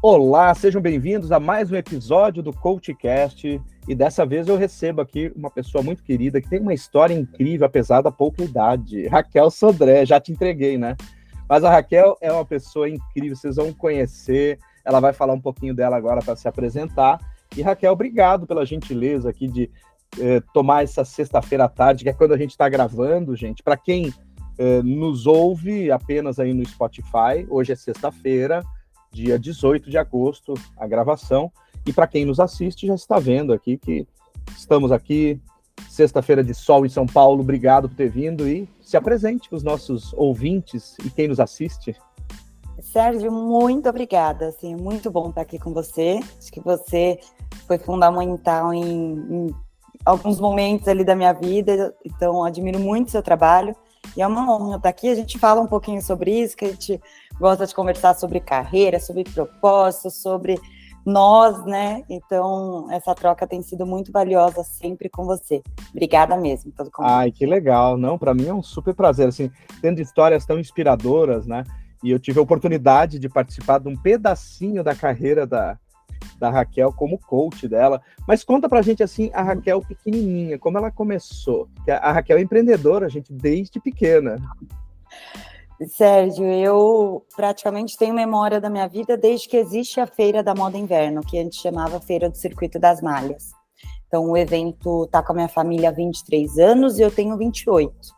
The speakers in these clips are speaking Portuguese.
Olá, sejam bem-vindos a mais um episódio do CoachCast. E dessa vez eu recebo aqui uma pessoa muito querida que tem uma história incrível, apesar da pouca idade. Raquel Sodré, já te entreguei, né? Mas a Raquel é uma pessoa incrível, vocês vão conhecer. Ela vai falar um pouquinho dela agora para se apresentar. E Raquel, obrigado pela gentileza aqui de eh, tomar essa sexta-feira à tarde, que é quando a gente está gravando, gente. Para quem eh, nos ouve apenas aí no Spotify, hoje é sexta-feira dia 18 de agosto, a gravação. E para quem nos assiste, já está vendo aqui que estamos aqui, sexta-feira de sol em São Paulo. Obrigado por ter vindo e se apresente para os nossos ouvintes e quem nos assiste. Sérgio, muito obrigada. Assim, muito bom estar aqui com você. Acho que você foi fundamental em, em alguns momentos ali da minha vida, então admiro muito seu trabalho. E é uma honra estar aqui. A gente fala um pouquinho sobre isso, que a gente gosta de conversar sobre carreira, sobre propósito, sobre nós, né? Então, essa troca tem sido muito valiosa sempre com você. Obrigada mesmo pelo convite. Ai, que legal. Não, para mim é um super prazer, assim, tendo histórias tão inspiradoras, né? E eu tive a oportunidade de participar de um pedacinho da carreira da, da Raquel como coach dela. Mas conta pra gente assim, a Raquel pequenininha, como ela começou. A Raquel é empreendedora, gente, desde pequena. Sérgio, eu praticamente tenho memória da minha vida desde que existe a Feira da Moda Inverno, que a gente chamava Feira do Circuito das Malhas. Então, o evento tá com a minha família há 23 anos e eu tenho 28.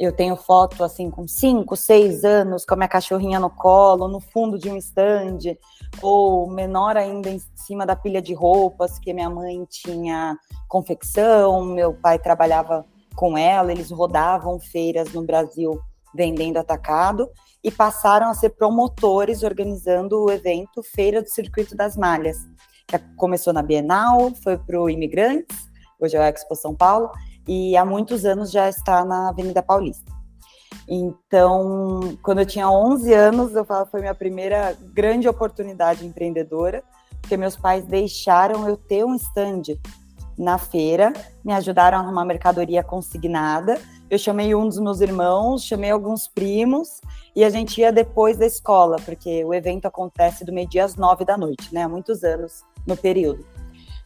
Eu tenho foto assim com 5, 6 anos, com a minha cachorrinha no colo, no fundo de um stand, ou menor ainda em cima da pilha de roupas, que minha mãe tinha confecção, meu pai trabalhava com ela, eles rodavam feiras no Brasil vendendo atacado e passaram a ser promotores organizando o evento Feira do Circuito das Malhas, que começou na Bienal, foi para o Imigrantes, hoje é o Expo São Paulo, e há muitos anos já está na Avenida Paulista. Então, quando eu tinha 11 anos, eu falo, foi minha primeira grande oportunidade empreendedora, porque meus pais deixaram eu ter um stand na feira, me ajudaram a arrumar mercadoria consignada. Eu chamei um dos meus irmãos, chamei alguns primos e a gente ia depois da escola, porque o evento acontece do meio-dia às nove da noite, né? Há muitos anos no período.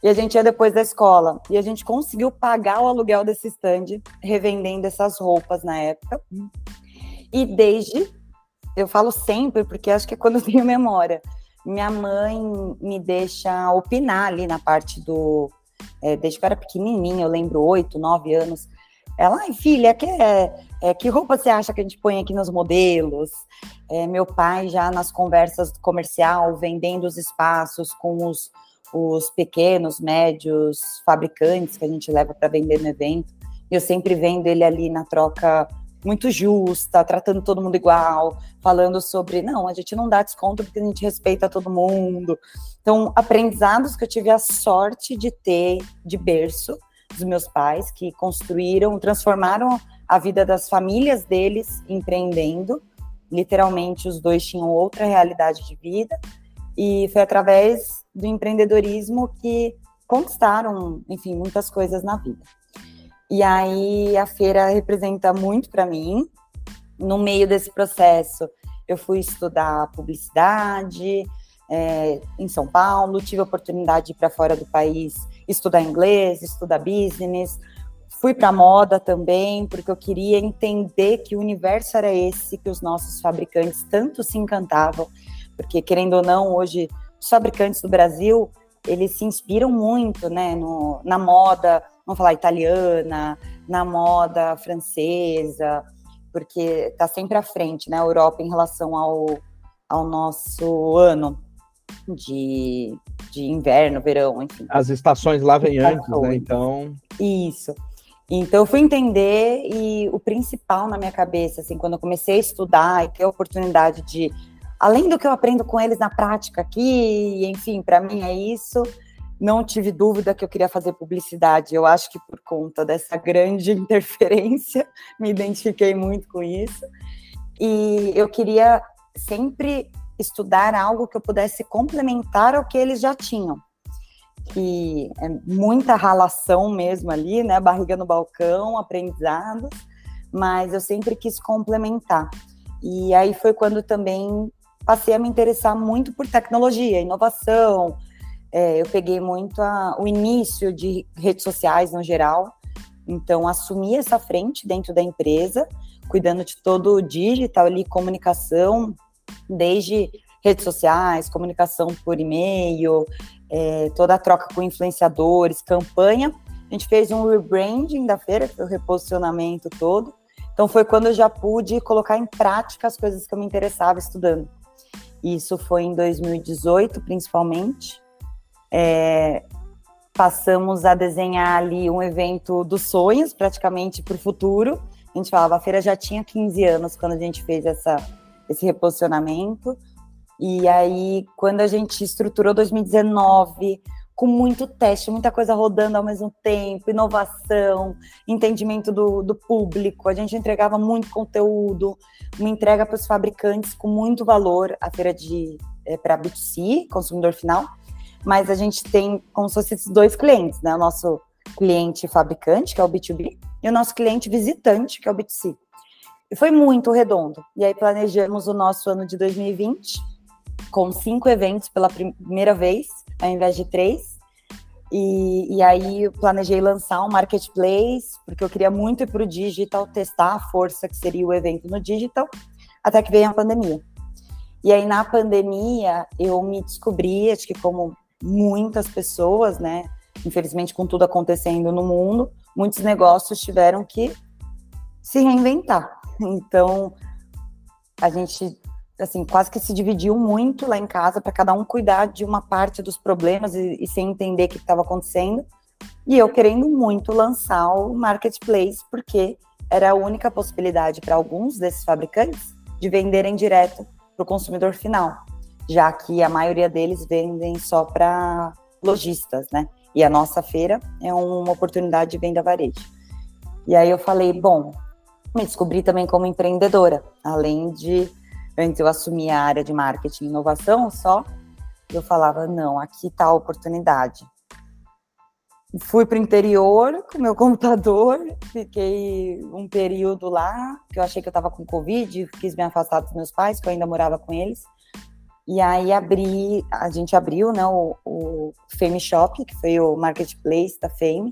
E a gente ia depois da escola. E a gente conseguiu pagar o aluguel desse stand, revendendo essas roupas na época. E desde, eu falo sempre, porque acho que é quando eu tenho memória, minha mãe me deixa opinar ali na parte do. É, desde que eu era pequenininha, eu lembro, oito, nove anos. Ela, ai, filha, que, é, que roupa você acha que a gente põe aqui nos modelos? É, meu pai já nas conversas comercial, vendendo os espaços com os, os pequenos, médios fabricantes que a gente leva para vender no evento. Eu sempre vendo ele ali na troca muito justa, tratando todo mundo igual, falando sobre, não, a gente não dá desconto porque a gente respeita todo mundo. Então, aprendizados que eu tive a sorte de ter de berço dos meus pais, que construíram, transformaram a vida das famílias deles empreendendo. Literalmente, os dois tinham outra realidade de vida. E foi através do empreendedorismo que conquistaram, enfim, muitas coisas na vida. E aí a feira representa muito para mim. No meio desse processo, eu fui estudar publicidade é, em São Paulo, tive a oportunidade de ir para fora do país estudar inglês, estudar business. Fui para moda também, porque eu queria entender que universo era esse que os nossos fabricantes tanto se encantavam, porque querendo ou não, hoje os fabricantes do Brasil, eles se inspiram muito, né, no, na moda, vamos falar italiana, na moda francesa, porque está sempre à frente, né, a Europa em relação ao, ao nosso ano de, de inverno, verão, enfim. As estações lá vêm antes, né, então... Isso. Então, eu fui entender e o principal na minha cabeça, assim, quando eu comecei a estudar e ter a oportunidade de além do que eu aprendo com eles na prática aqui, enfim, para mim é isso. Não tive dúvida que eu queria fazer publicidade. Eu acho que por conta dessa grande interferência, me identifiquei muito com isso. E eu queria sempre estudar algo que eu pudesse complementar ao que eles já tinham. Que é muita ralação mesmo ali, né? Barriga no balcão, aprendizado, mas eu sempre quis complementar. E aí foi quando também passei a me interessar muito por tecnologia, inovação. É, eu peguei muito a, o início de redes sociais no geral, então assumi essa frente dentro da empresa, cuidando de todo o digital ali, comunicação, desde redes sociais, comunicação por e-mail, é, toda a troca com influenciadores, campanha. A gente fez um rebranding da feira, o reposicionamento todo. Então foi quando eu já pude colocar em prática as coisas que eu me interessava estudando. Isso foi em 2018, principalmente. É, passamos a desenhar ali um evento dos sonhos, praticamente para o futuro. A gente falava, a feira já tinha 15 anos quando a gente fez essa, esse reposicionamento. E aí, quando a gente estruturou 2019, com muito teste, muita coisa rodando ao mesmo tempo, inovação, entendimento do, do público, a gente entregava muito conteúdo, uma entrega para os fabricantes com muito valor, a feira de é, para B2C, consumidor final, mas a gente tem como se fossem dois clientes, né? O nosso cliente fabricante, que é o B2B, e o nosso cliente visitante, que é o B2C. E foi muito redondo. E aí planejamos o nosso ano de 2020 com cinco eventos pela primeira vez, ao invés de três. E, e aí eu planejei lançar um marketplace, porque eu queria muito ir para o digital, testar a força que seria o evento no digital, até que veio a pandemia. E aí na pandemia eu me descobri, acho que como muitas pessoas, né? Infelizmente, com tudo acontecendo no mundo, muitos negócios tiveram que se reinventar. Então, a gente assim, quase que se dividiu muito lá em casa para cada um cuidar de uma parte dos problemas e, e sem entender o que estava acontecendo. E eu querendo muito lançar o marketplace, porque era a única possibilidade para alguns desses fabricantes de venderem direto para o consumidor final já que a maioria deles vendem só para lojistas, né? E a nossa feira é uma oportunidade de venda varejo. E aí eu falei, bom, me descobri também como empreendedora, além de antes eu assumir a área de marketing e inovação só, eu falava, não, aqui está a oportunidade. Fui para o interior com meu computador, fiquei um período lá, que eu achei que eu estava com Covid, quis me afastar dos meus pais, que eu ainda morava com eles. E aí abri, a gente abriu né, o, o Fame Shop, que foi o marketplace da Fame,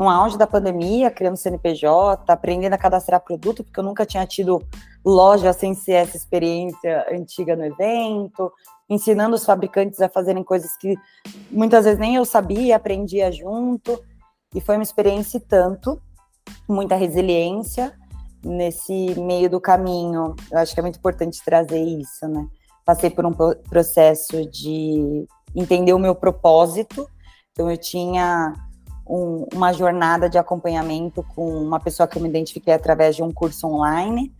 no auge da pandemia, criando CNPJ, aprendendo a cadastrar produto, porque eu nunca tinha tido loja sem ser essa experiência antiga no evento, ensinando os fabricantes a fazerem coisas que muitas vezes nem eu sabia, aprendia junto, e foi uma experiência e tanto, muita resiliência nesse meio do caminho. Eu acho que é muito importante trazer isso, né? passei por um processo de entender o meu propósito. Então, eu tinha um, uma jornada de acompanhamento com uma pessoa que eu me identifiquei através de um curso online.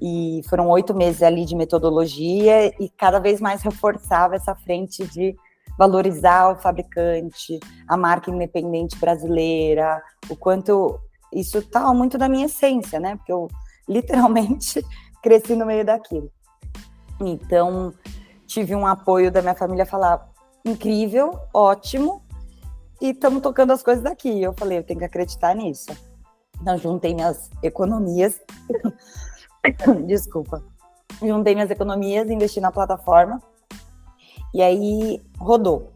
E foram oito meses ali de metodologia e cada vez mais reforçava essa frente de valorizar o fabricante, a marca independente brasileira, o quanto isso está muito da minha essência, né? Porque eu literalmente cresci no meio daquilo. Então, tive um apoio da minha família falar: incrível, ótimo, e estamos tocando as coisas daqui. Eu falei: eu tenho que acreditar nisso. Então, juntei minhas economias. Desculpa. Juntei minhas economias, investi na plataforma e aí rodou.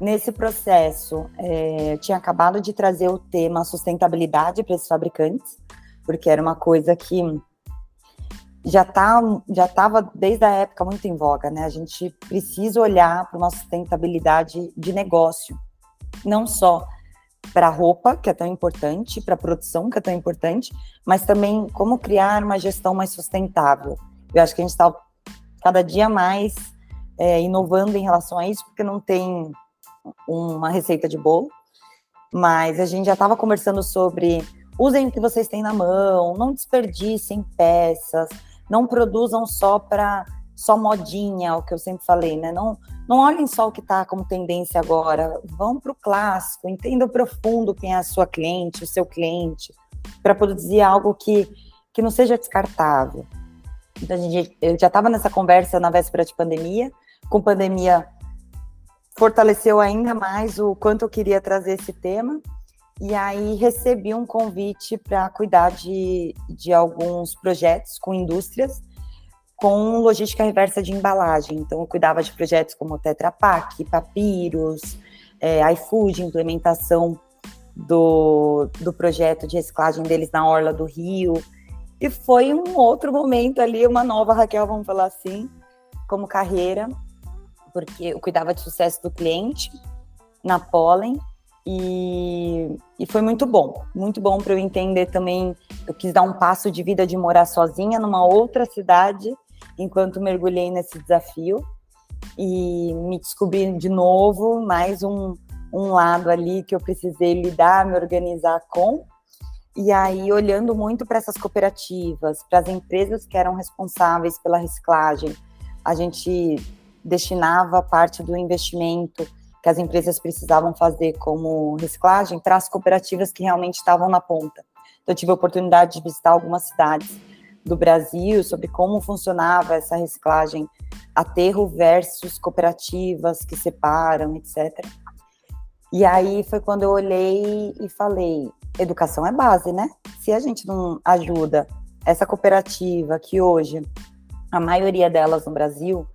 Nesse processo, é, eu tinha acabado de trazer o tema sustentabilidade para esses fabricantes, porque era uma coisa que já tá, já estava desde a época muito em voga, né? A gente precisa olhar para uma sustentabilidade de negócio, não só para a roupa, que é tão importante, para a produção, que é tão importante, mas também como criar uma gestão mais sustentável. Eu acho que a gente está cada dia mais é, inovando em relação a isso, porque não tem uma receita de bolo, mas a gente já estava conversando sobre usem o que vocês têm na mão, não desperdicem peças, não produzam só para só modinha, o que eu sempre falei, né? Não, não olhem só o que está como tendência agora, vão para o clássico, entendam profundo quem é a sua cliente, o seu cliente, para produzir algo que, que não seja descartável. Então, a gente, eu já estava nessa conversa na véspera de pandemia, com pandemia fortaleceu ainda mais o quanto eu queria trazer esse tema, e aí recebi um convite para cuidar de, de alguns projetos com indústrias, com logística reversa de embalagem. Então, eu cuidava de projetos como Tetra Pak, Papiros, é, iFood, implementação do, do projeto de reciclagem deles na Orla do Rio. E foi um outro momento ali, uma nova Raquel, vamos falar assim, como carreira, porque eu cuidava de sucesso do cliente na Pollen e, e foi muito bom, muito bom para eu entender também. Eu quis dar um passo de vida de morar sozinha numa outra cidade, enquanto mergulhei nesse desafio e me descobri de novo mais um, um lado ali que eu precisei lidar, me organizar com. E aí, olhando muito para essas cooperativas, para as empresas que eram responsáveis pela reciclagem, a gente destinava parte do investimento que as empresas precisavam fazer como reciclagem para as cooperativas que realmente estavam na ponta. Então, eu tive a oportunidade de visitar algumas cidades do Brasil sobre como funcionava essa reciclagem aterro versus cooperativas que separam, etc. E aí foi quando eu olhei e falei: educação é base, né? Se a gente não ajuda essa cooperativa que hoje a maioria delas no Brasil,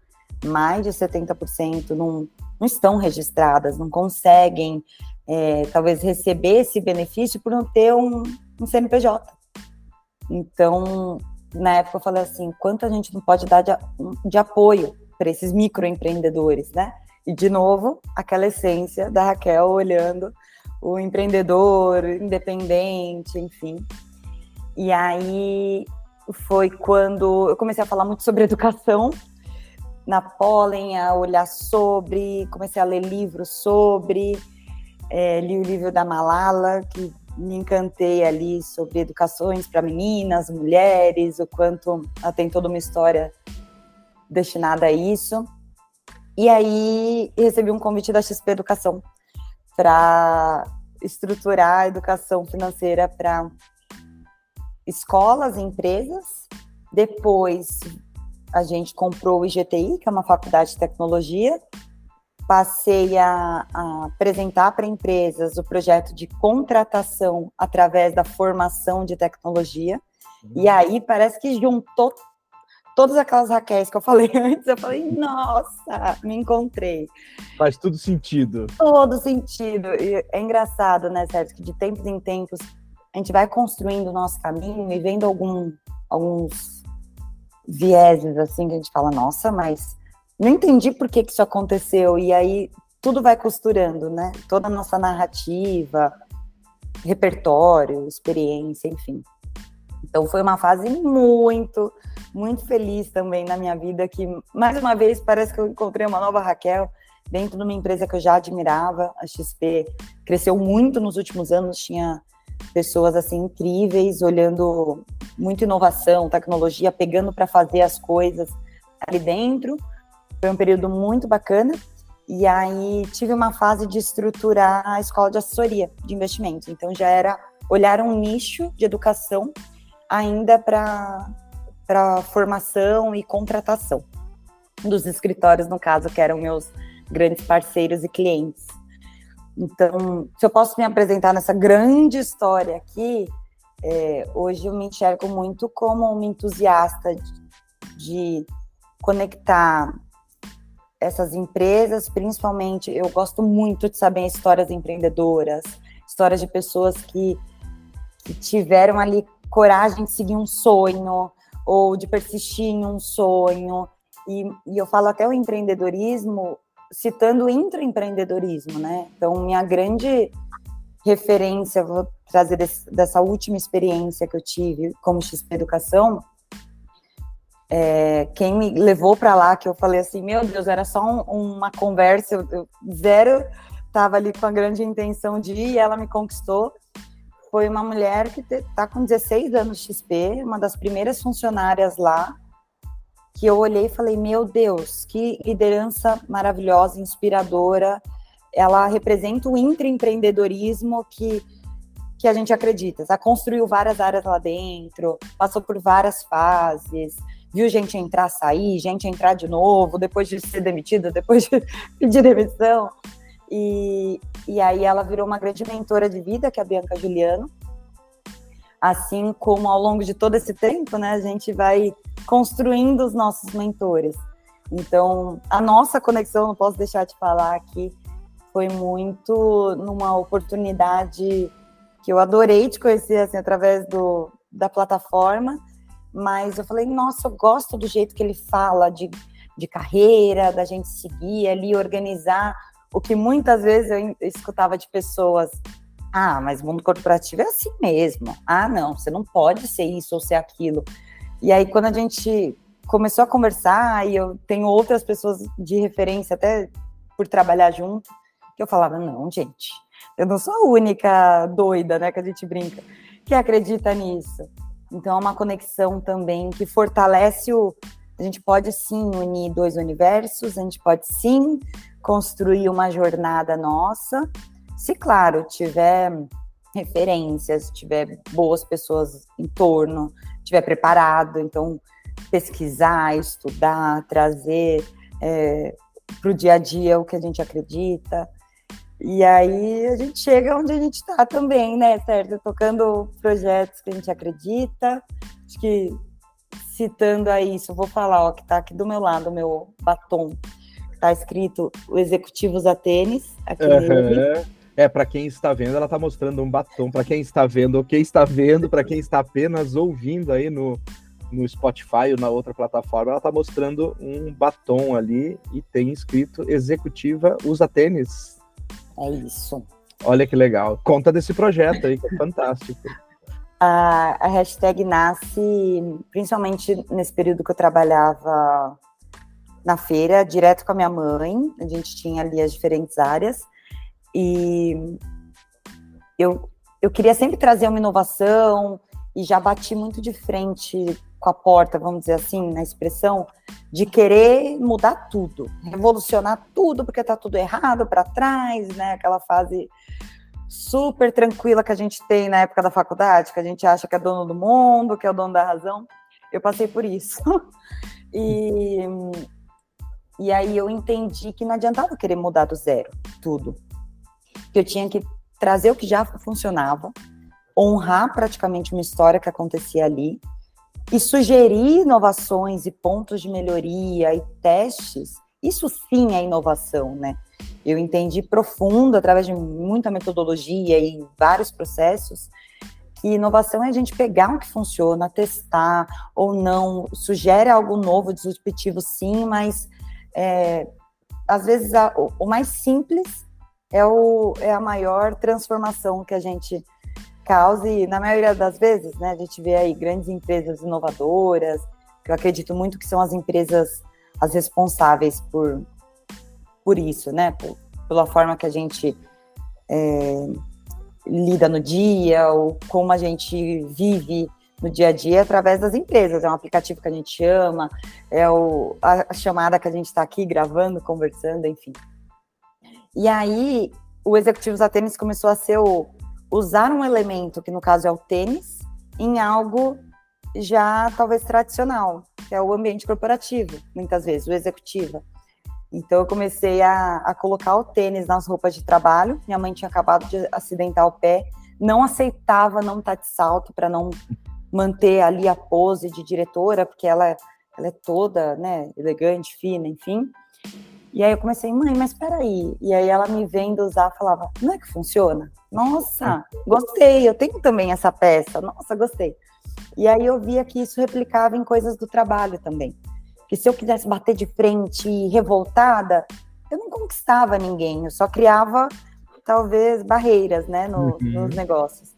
mais de 70% não, não estão registradas, não conseguem é, talvez receber esse benefício por não ter um, um CNPJ. Então, na época eu falei assim, quanto a gente não pode dar de, de apoio para esses microempreendedores, né? E de novo, aquela essência da Raquel olhando o empreendedor, independente, enfim. E aí foi quando eu comecei a falar muito sobre educação na Pollen, a olhar sobre, comecei a ler livros sobre, é, li o livro da Malala, que me encantei ali sobre educações para meninas, mulheres, o quanto ela tem toda uma história destinada a isso. E aí recebi um convite da XP Educação para estruturar a educação financeira para escolas e empresas. Depois a gente comprou o IGTI, que é uma faculdade de tecnologia, passei a, a apresentar para empresas o projeto de contratação através da formação de tecnologia. Uhum. E aí parece que juntou todas aquelas Raquéis que eu falei antes. Eu falei, nossa, me encontrei. Faz tudo sentido. Todo sentido. E é engraçado, né, Sérgio, que de tempos em tempos a gente vai construindo o nosso caminho e vendo algum, alguns vieses assim que a gente fala, nossa, mas não entendi por que, que isso aconteceu. E aí tudo vai costurando, né? Toda a nossa narrativa, repertório, experiência, enfim. Então foi uma fase muito, muito feliz também na minha vida, que mais uma vez parece que eu encontrei uma nova Raquel dentro de uma empresa que eu já admirava. A XP cresceu muito nos últimos anos, tinha pessoas assim incríveis, olhando muita inovação, tecnologia, pegando para fazer as coisas ali dentro. Foi um período muito bacana. E aí tive uma fase de estruturar a escola de assessoria de investimentos. Então já era olhar um nicho de educação ainda para para formação e contratação dos escritórios, no caso, que eram meus grandes parceiros e clientes. Então, se eu posso me apresentar nessa grande história aqui, é, hoje eu me enxergo muito como uma entusiasta de, de conectar essas empresas, principalmente, eu gosto muito de saber histórias empreendedoras, histórias de pessoas que, que tiveram ali coragem de seguir um sonho ou de persistir em um sonho. E, e eu falo até o empreendedorismo citando o intraempreendedorismo, né? Então, minha grande referência, vou trazer desse, dessa última experiência que eu tive como XP Educação, é, quem me levou para lá, que eu falei assim, meu Deus, era só um, uma conversa, eu, eu zero estava ali com a grande intenção de ir, e ela me conquistou. Foi uma mulher que está com 16 anos XP, uma das primeiras funcionárias lá, que eu olhei e falei, meu Deus, que liderança maravilhosa, inspiradora. Ela representa o intraempreendedorismo que que a gente acredita. Ela construiu várias áreas lá dentro, passou por várias fases, viu gente entrar, sair, gente entrar de novo, depois de ser demitida, depois de pedir demissão. E, e aí ela virou uma grande mentora de vida, que é a Bianca Juliano. Assim como ao longo de todo esse tempo, né, a gente vai construindo os nossos mentores. Então, a nossa conexão, não posso deixar de falar aqui, foi muito numa oportunidade que eu adorei te conhecer assim, através do, da plataforma, mas eu falei, nossa, eu gosto do jeito que ele fala de, de carreira, da gente seguir ali, organizar o que muitas vezes eu escutava de pessoas. Ah, mas mundo corporativo é assim mesmo. Ah, não, você não pode ser isso ou ser aquilo. E aí, quando a gente começou a conversar, e eu tenho outras pessoas de referência, até por trabalhar junto, que eu falava: não, gente, eu não sou a única doida, né, que a gente brinca, que acredita nisso. Então, é uma conexão também que fortalece o. A gente pode sim unir dois universos, a gente pode sim construir uma jornada nossa, se, claro, tiver referências, tiver boas pessoas em torno, tiver preparado. Então, pesquisar, estudar, trazer é, para o dia a dia o que a gente acredita. E aí a gente chega onde a gente está também, né, certo? Tocando projetos que a gente acredita. Acho que citando a isso, vou falar, ó, que está aqui do meu lado, o meu batom. Está escrito o Executivos a Tênis. Aqui uhum. É, para quem está vendo, ela está mostrando um batom. Para quem está vendo, o que está vendo, para quem está apenas ouvindo aí no, no Spotify ou na outra plataforma, ela está mostrando um batom ali e tem escrito Executiva Usa Tênis. É isso. Olha que legal. Conta desse projeto aí, que é fantástico. A, a hashtag nasce principalmente nesse período que eu trabalhava na feira, direto com a minha mãe. A gente tinha ali as diferentes áreas. E eu, eu queria sempre trazer uma inovação e já bati muito de frente com a porta, vamos dizer assim, na expressão, de querer mudar tudo, revolucionar tudo, porque tá tudo errado para trás, né? Aquela fase super tranquila que a gente tem na época da faculdade, que a gente acha que é dono do mundo, que é o dono da razão. Eu passei por isso. e, e aí eu entendi que não adiantava querer mudar do zero tudo. Que eu tinha que trazer o que já funcionava, honrar praticamente uma história que acontecia ali e sugerir inovações e pontos de melhoria e testes, isso sim é inovação, né? Eu entendi profundo, através de muita metodologia e vários processos, que inovação é a gente pegar o que funciona, testar ou não, sugere algo novo, disruptivo sim, mas é, às vezes a, o, o, mais simples é, o, é a maior transformação que a gente causa, e na maioria das vezes, né, a gente vê aí grandes empresas inovadoras, eu acredito muito que são as empresas as responsáveis por, por isso, né, por, pela forma que a gente é, lida no dia, ou como a gente vive no dia a dia através das empresas. É um aplicativo que a gente chama, é o, a, chamada que a gente está aqui gravando, conversando, enfim. E aí, o Executivos da Tênis começou a ser o, usar um elemento, que no caso é o tênis, em algo já talvez tradicional, que é o ambiente corporativo, muitas vezes, o executiva. Então eu comecei a, a colocar o tênis nas roupas de trabalho. Minha mãe tinha acabado de acidentar o pé, não aceitava não estar de salto para não manter ali a pose de diretora, porque ela, ela é toda, né, elegante, fina, enfim. E aí eu comecei, mãe, mas peraí. E aí ela me vendo usar, falava, não é que funciona? Nossa, gostei, eu tenho também essa peça. Nossa, gostei. E aí eu via que isso replicava em coisas do trabalho também. Que se eu quisesse bater de frente revoltada, eu não conquistava ninguém, eu só criava talvez barreiras, né, no, uhum. nos negócios.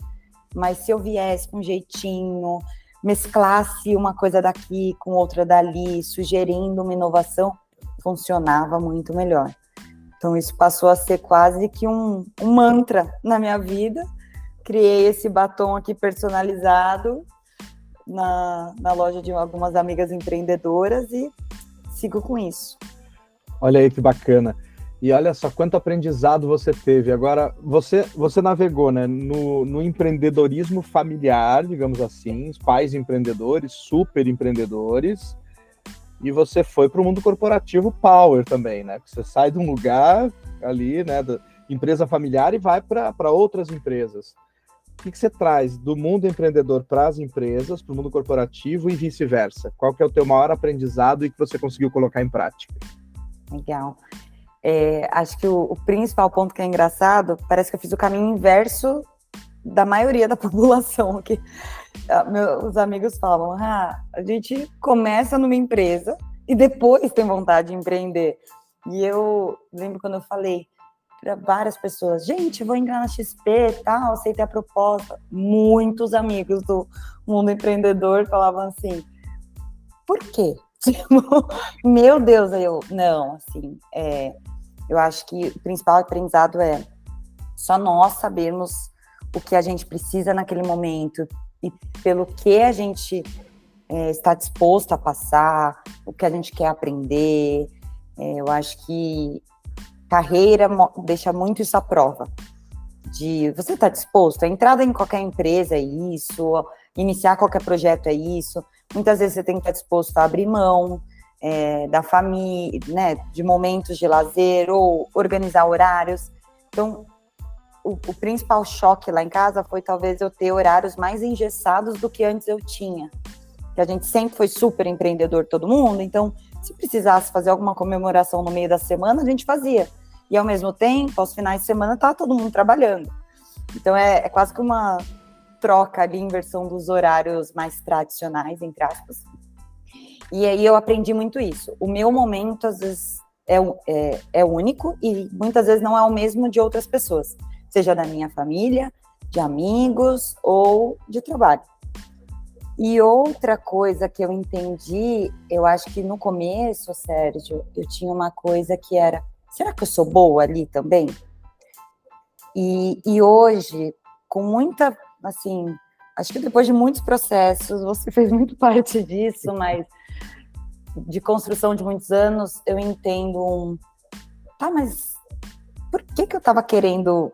Mas se eu viesse com um jeitinho, mesclasse uma coisa daqui com outra dali, sugerindo uma inovação, funcionava muito melhor. Então, isso passou a ser quase que um, um mantra na minha vida. Criei esse batom aqui personalizado na, na loja de algumas amigas empreendedoras e sigo com isso. Olha aí que bacana. E olha só quanto aprendizado você teve. Agora, você, você navegou né, no, no empreendedorismo familiar, digamos assim, pais empreendedores, super empreendedores, e você foi para o mundo corporativo power também, né? Você sai de um lugar ali, né, da empresa familiar e vai para outras empresas. que, que você traz do mundo empreendedor para as empresas, para o mundo corporativo e vice-versa? Qual que é o teu maior aprendizado e que você conseguiu colocar em prática? Legal. É, acho que o, o, principal ponto que é engraçado, parece que eu fiz o caminho inverso da maioria da população. Ah, meus amigos falam, ah, a gente começa numa empresa e depois tem vontade de empreender. E eu lembro quando eu falei para várias pessoas, gente, vou entrar na XP, tal, aceitei a proposta. Muitos amigos do mundo empreendedor falavam assim, por quê? Meu Deus, eu não, assim, é, eu acho que o principal aprendizado é só nós sabermos o que a gente precisa naquele momento e pelo que a gente é, está disposto a passar, o que a gente quer aprender. É, eu acho que carreira deixa muito isso à prova. De você está disposto? A entrada em qualquer empresa é isso, iniciar qualquer projeto é isso. Muitas vezes você tem que estar disposto a abrir mão é, da família, né, de momentos de lazer ou organizar horários. Então, o, o, principal choque lá em casa foi talvez eu ter horários mais engessados do que antes eu tinha. Que a gente sempre foi super empreendedor, todo mundo, então se precisasse fazer alguma comemoração no meio da semana, a gente fazia. E ao mesmo tempo, aos finais de semana, tá todo mundo trabalhando. Então é, é quase que uma troca ali, inversão dos horários mais tradicionais, entre aspas. E aí eu aprendi muito isso. O meu momento, às vezes, é, é, é único e muitas vezes não é o mesmo de outras pessoas, seja da minha família, de amigos ou de trabalho. E outra coisa que eu entendi, eu acho que no começo, Sérgio, eu tinha uma coisa que era: será que eu sou boa ali também? E, e hoje, com muita, assim, acho que depois de muitos processos, você fez muito parte disso, mas de construção de muitos anos, eu entendo um. Tá, mas por que, que eu tava querendo.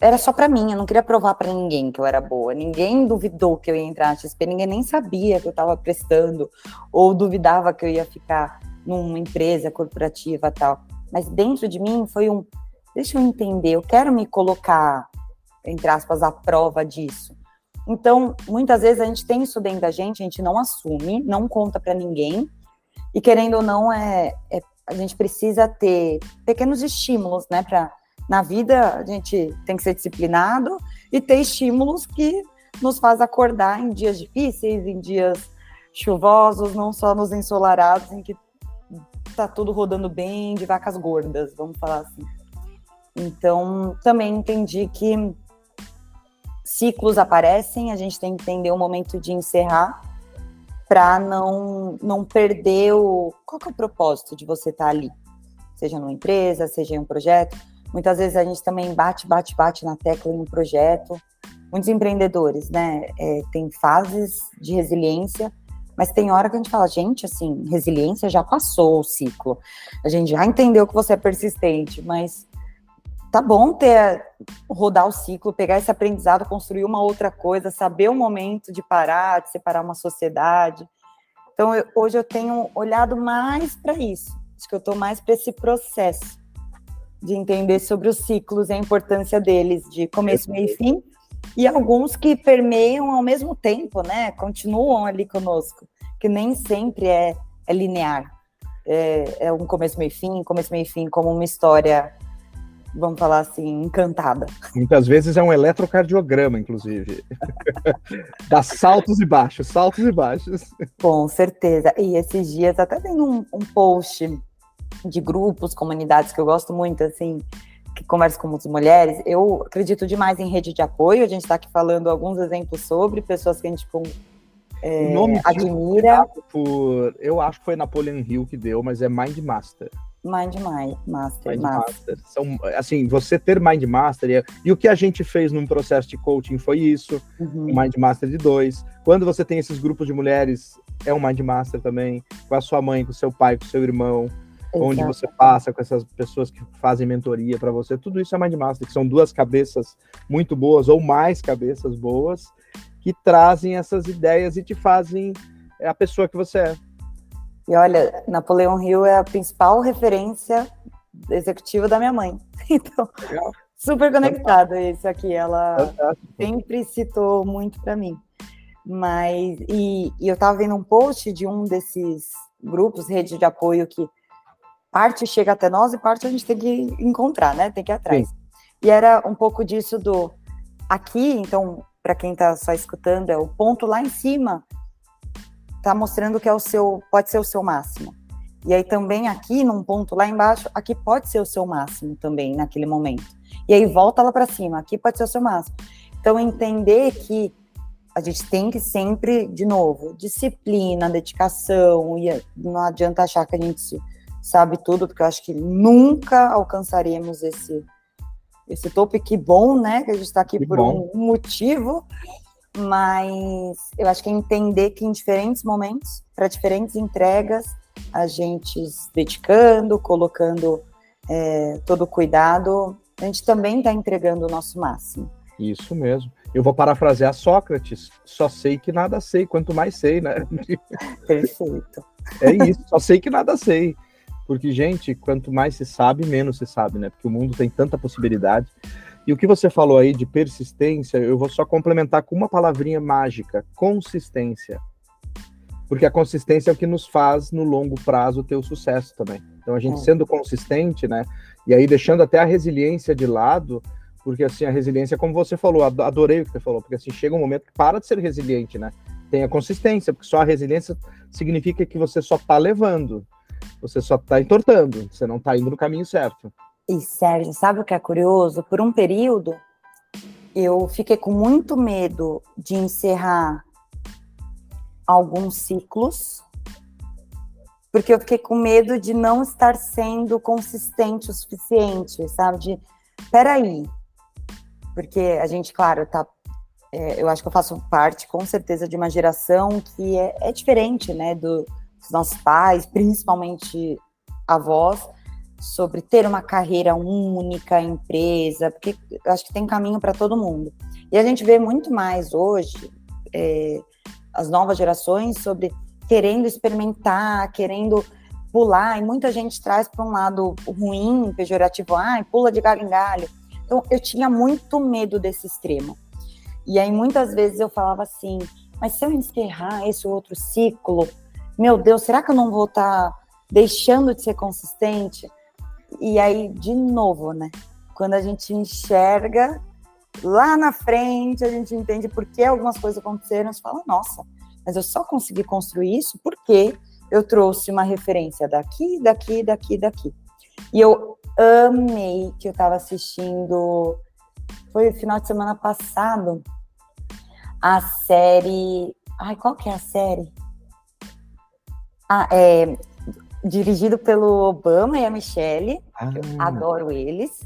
Era só para mim, eu não queria provar para ninguém que eu era boa. Ninguém duvidou que eu ia entrar na XP, ninguém nem sabia que eu estava prestando, ou duvidava que eu ia ficar numa empresa corporativa tal. Mas dentro de mim foi um. Deixa eu entender, eu quero me colocar, entre aspas, à prova disso. Então, muitas vezes a gente tem isso dentro da gente, a gente não assume, não conta para ninguém, e querendo ou não, é, é, a gente precisa ter pequenos estímulos, né? Pra, na vida a gente tem que ser disciplinado e ter estímulos que nos faz acordar em dias difíceis, em dias chuvosos, não só nos ensolarados, em que tá tudo rodando bem de vacas gordas, vamos falar assim. Então, também entendi que ciclos aparecem, a gente tem que entender o momento de encerrar para não, não perder o. Qual que é o propósito de você estar tá ali? Seja numa empresa, seja em um projeto. Muitas vezes a gente também bate, bate, bate na tecla em um projeto. Muitos empreendedores, né, é, tem fases de resiliência, mas tem hora que a gente fala, gente, assim, resiliência já passou o ciclo. A gente já entendeu que você é persistente, mas tá bom ter rodar o ciclo, pegar esse aprendizado, construir uma outra coisa, saber o momento de parar, de separar uma sociedade. Então, eu, hoje eu tenho olhado mais para isso. Acho que eu estou mais para esse processo de entender sobre os ciclos e a importância deles, de começo, meio e fim, e alguns que permeiam ao mesmo tempo, né? Continuam ali conosco, que nem sempre é, é linear. É, é um começo, meio e fim, começo, meio e fim, como uma história vamos falar assim, encantada. Muitas vezes é um eletrocardiograma, inclusive. Dá saltos e baixos, saltos e baixos. Com certeza. E esses dias até tem um, um post de grupos, comunidades que eu gosto muito, assim, que converso com muitas mulheres. Eu acredito demais em rede de apoio. A gente está aqui falando alguns exemplos sobre pessoas que a gente é, admira. Por, eu acho que foi Napoleon Hill que deu, mas é Mind Master. Mind Master. Mind Master. São, assim, você ter Mind Master, e, e, o que a gente fez num processo de coaching foi isso, uhum. Mind Master de dois. Quando você tem esses grupos de mulheres, é um Mind Master também, com a sua mãe, com o seu pai, com o seu irmão, Exato. onde você passa com essas pessoas que fazem mentoria para você, tudo isso é Mind Master, que são duas cabeças muito boas, ou mais cabeças boas, que trazem essas ideias e te fazem a pessoa que você é. E olha, Napoleão Hill é a principal referência executiva da minha mãe. Então, super conectado esse aqui. Ela Fantástico. sempre citou muito para mim. Mas, e, e eu estava vendo um post de um desses grupos, rede de apoio, que parte chega até nós e parte a gente tem que encontrar, né? Tem que ir atrás. Sim. E era um pouco disso do aqui, então, para quem está só escutando, é o ponto lá em cima está mostrando que é o seu, pode ser o seu máximo. E aí também aqui num ponto lá embaixo, aqui pode ser o seu máximo também naquele momento. E aí volta lá para cima, aqui pode ser o seu máximo. Então entender que a gente tem que sempre, de novo, disciplina, dedicação, e não adianta achar que a gente sabe tudo, porque eu acho que nunca alcançaremos esse esse topo, que bom, né, que a gente está aqui que por bom. um motivo, mas eu acho que é entender que em diferentes momentos, para diferentes entregas, a gente se dedicando, colocando é, todo o cuidado, a gente também está entregando o nosso máximo. Isso mesmo. Eu vou parafrasear Sócrates, só sei que nada sei, quanto mais sei, né? Perfeito. É isso, só sei que nada sei. Porque, gente, quanto mais se sabe, menos se sabe, né? Porque o mundo tem tanta possibilidade. E o que você falou aí de persistência, eu vou só complementar com uma palavrinha mágica: consistência. Porque a consistência é o que nos faz, no longo prazo, ter o sucesso também. Então, a gente é. sendo consistente, né? E aí deixando até a resiliência de lado, porque assim, a resiliência, como você falou, adorei o que você falou, porque assim, chega um momento que para de ser resiliente, né? Tem a consistência, porque só a resiliência significa que você só tá levando, você só tá entortando, você não tá indo no caminho certo. E Sérgio, sabe o que é curioso? Por um período, eu fiquei com muito medo de encerrar alguns ciclos, porque eu fiquei com medo de não estar sendo consistente o suficiente, sabe? De, peraí, porque a gente, claro, tá. É, eu acho que eu faço parte, com certeza, de uma geração que é, é diferente, né, do, dos nossos pais, principalmente avós, sobre ter uma carreira única, empresa, porque acho que tem caminho para todo mundo. E a gente vê muito mais hoje é, as novas gerações sobre querendo experimentar, querendo pular, e muita gente traz para um lado ruim, pejorativo, ah, pula de galho em galho. Então eu tinha muito medo desse extremo. E aí muitas vezes eu falava assim, mas se eu encerrar esse outro ciclo, meu Deus, será que eu não vou estar tá deixando de ser consistente? E aí, de novo, né? Quando a gente enxerga lá na frente, a gente entende por que algumas coisas aconteceram, você fala, nossa, mas eu só consegui construir isso porque eu trouxe uma referência daqui, daqui, daqui, daqui. E eu amei que eu estava assistindo, foi final de semana passado, a série. Ai, qual que é a série? Ah, é dirigido pelo Obama e a Michelle, ah. eu adoro eles,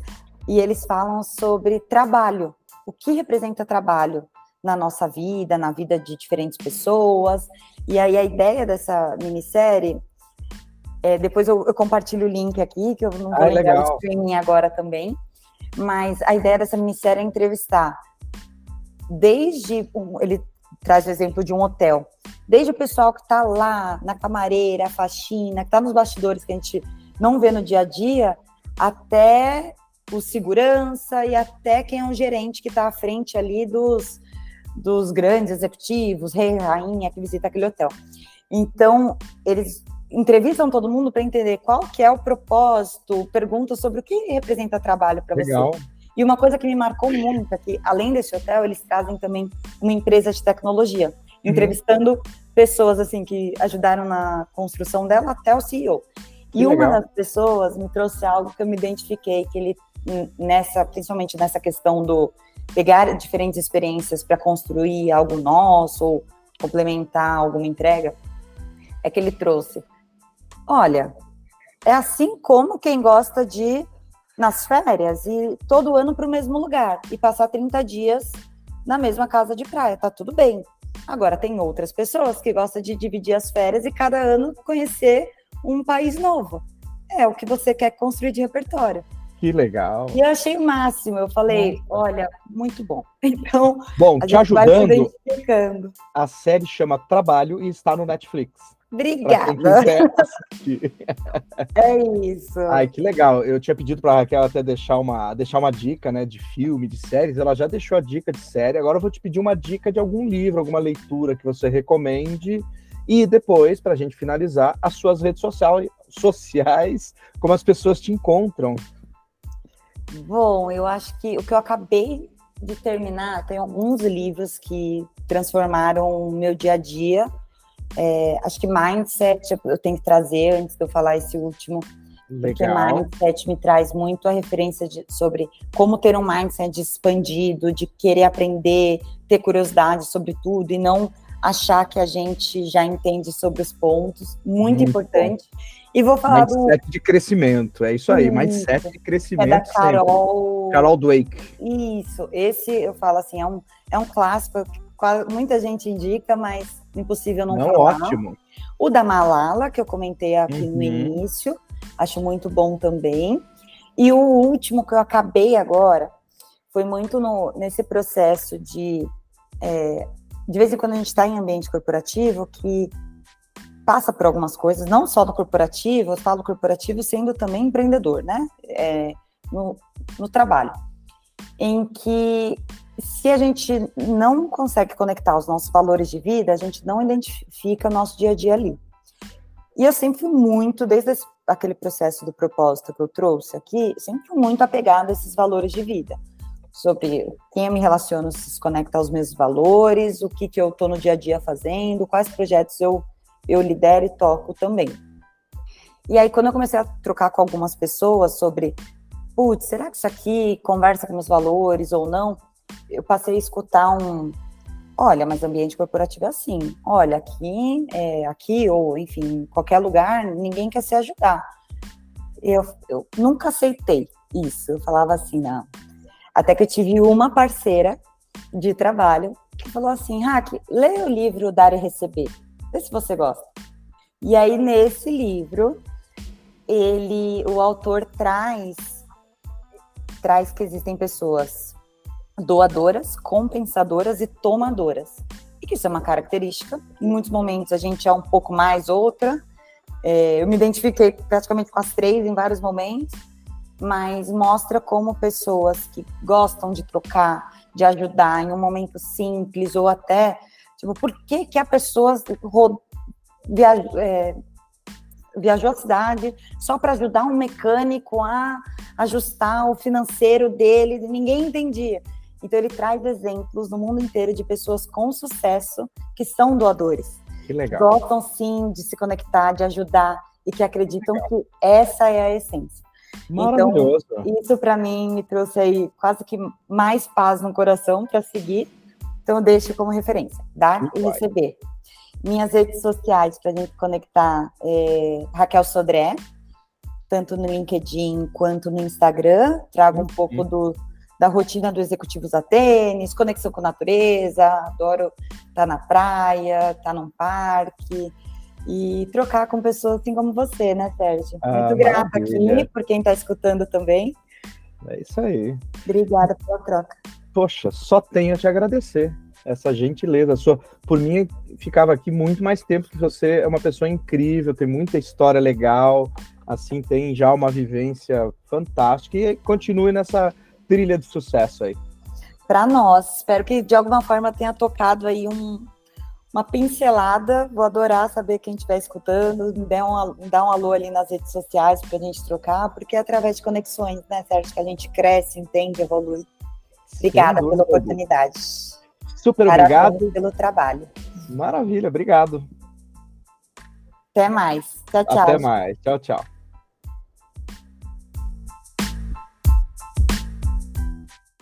e eles falam sobre trabalho, o que representa trabalho na nossa vida, na vida de diferentes pessoas. E aí a ideia dessa minissérie, é, depois eu, eu, compartilho o link aqui, que eu não vou ah, lembrar o streaming agora também, mas a ideia dessa minissérie é entrevistar desde um, ele traz o exemplo de um hotel. Desde o pessoal que está lá na camareira, faxina, que está nos bastidores que a gente não vê no dia a dia, até o segurança e até quem é um gerente que está à frente ali dos, dos grandes executivos, rei, rainha, que visita aquele hotel. Então, eles entrevistam todo mundo para entender qual que é o propósito, perguntam sobre o que representa trabalho para você. E uma coisa que me marcou muito é que, além desse hotel, eles trazem também uma empresa de tecnologia, uhum. entrevistando pessoas assim que ajudaram na construção dela até o CEO. Que e legal. uma das pessoas me trouxe algo que eu me identifiquei, que ele nessa, principalmente nessa questão do pegar diferentes experiências para construir algo nosso ou complementar alguma entrega, é que ele trouxe. Olha, é assim como quem gosta de nas férias e todo ano para o mesmo lugar e passar 30 dias na mesma casa de praia, tá tudo bem. Agora tem outras pessoas que gostam de dividir as férias e cada ano conhecer um país novo. É o que você quer construir de repertório. Que legal. E eu achei o máximo. Eu falei, Nossa. olha, muito bom. Então, bom, te ajudando. A série chama Trabalho e está no Netflix. Obrigada. é isso. Ai, que legal. Eu tinha pedido para Raquel até deixar uma, deixar uma dica, né, de filme, de séries. Ela já deixou a dica de série. Agora eu vou te pedir uma dica de algum livro, alguma leitura que você recomende. E depois, para a gente finalizar, as suas redes social, sociais, como as pessoas te encontram. Bom, eu acho que o que eu acabei de terminar, tem alguns livros que transformaram o meu dia a dia é, acho que mindset eu tenho que trazer antes de eu falar esse último. Porque mindset me traz muito a referência de, sobre como ter um mindset expandido, de querer aprender, ter curiosidade sobre tudo e não achar que a gente já entende sobre os pontos. Muito, muito importante. Bom. E vou falar mindset do... de crescimento, é isso aí, isso. mindset de crescimento. É da Carol. Sempre. Carol Dweck. Isso, esse eu falo assim, é um, é um clássico muita gente indica, mas impossível não, não falar. Ótimo. O da Malala, que eu comentei aqui uhum. no início, acho muito bom também. E o último que eu acabei agora foi muito no, nesse processo de. É, de vez em quando a gente está em ambiente corporativo que passa por algumas coisas, não só no corporativo, eu falo corporativo sendo também empreendedor, né? É, no, no trabalho, em que se a gente não consegue conectar os nossos valores de vida, a gente não identifica o nosso dia a dia ali. E eu sempre fui muito, desde esse, aquele processo do propósito que eu trouxe aqui, sempre fui muito apegada a esses valores de vida. Sobre quem eu me relaciono se conecta aos meus valores, o que, que eu estou no dia a dia fazendo, quais projetos eu, eu lidero e toco também. E aí, quando eu comecei a trocar com algumas pessoas sobre, putz, será que isso aqui conversa com meus valores ou não? Eu passei a escutar um, olha, mas ambiente corporativo é assim, olha, aqui, é, aqui ou, enfim, qualquer lugar, ninguém quer se ajudar. Eu, eu nunca aceitei isso, eu falava assim, não. Até que eu tive uma parceira de trabalho que falou assim, Hack, lê o livro Dar e Receber, vê se você gosta. E aí, nesse livro, ele, o autor traz, traz que existem pessoas doadoras, compensadoras e tomadoras. E que isso é uma característica. Em muitos momentos a gente é um pouco mais outra. É, eu me identifiquei praticamente com as três em vários momentos, mas mostra como pessoas que gostam de trocar, de ajudar em um momento simples ou até, tipo, por que que a pessoa viajou, é, viajou a cidade só para ajudar um mecânico a ajustar o financeiro dele, ninguém entendia. Então ele traz exemplos no mundo inteiro de pessoas com sucesso que são doadores. Que legal. Gostam sim de se conectar, de ajudar e que acreditam legal. que essa é a essência. Então, isso para mim me trouxe aí quase que mais paz no coração para seguir. Então eu deixo como referência, dar Muito e receber. Minhas redes sociais para gente conectar é Raquel Sodré, tanto no LinkedIn quanto no Instagram. Trago um pouco uhum. do da rotina do Executivos a Tênis, conexão com a natureza, adoro estar na praia, estar num parque e trocar com pessoas assim como você, né, Sérgio? Ah, Muito grata aqui por quem está escutando também. É isso aí. Obrigada pela troca. Poxa, só tenho a te agradecer essa gentileza sua. Por mim, ficava aqui muito mais tempo que você é uma pessoa incrível, tem muita história legal, assim, tem já uma vivência fantástica e continue nessa trilha de sucesso aí? Para nós, espero que de alguma forma tenha tocado aí um, uma pincelada. Vou adorar saber quem estiver escutando, me dê um, dá um alô ali nas redes sociais para a gente trocar, porque é através de conexões, né, Sérgio, que a gente cresce, entende, evolui. Obrigada pela oportunidade. Super Parabéns obrigado. pelo trabalho. Maravilha, obrigado. Até mais. Tchau, tchau. Até mais. Tchau, tchau.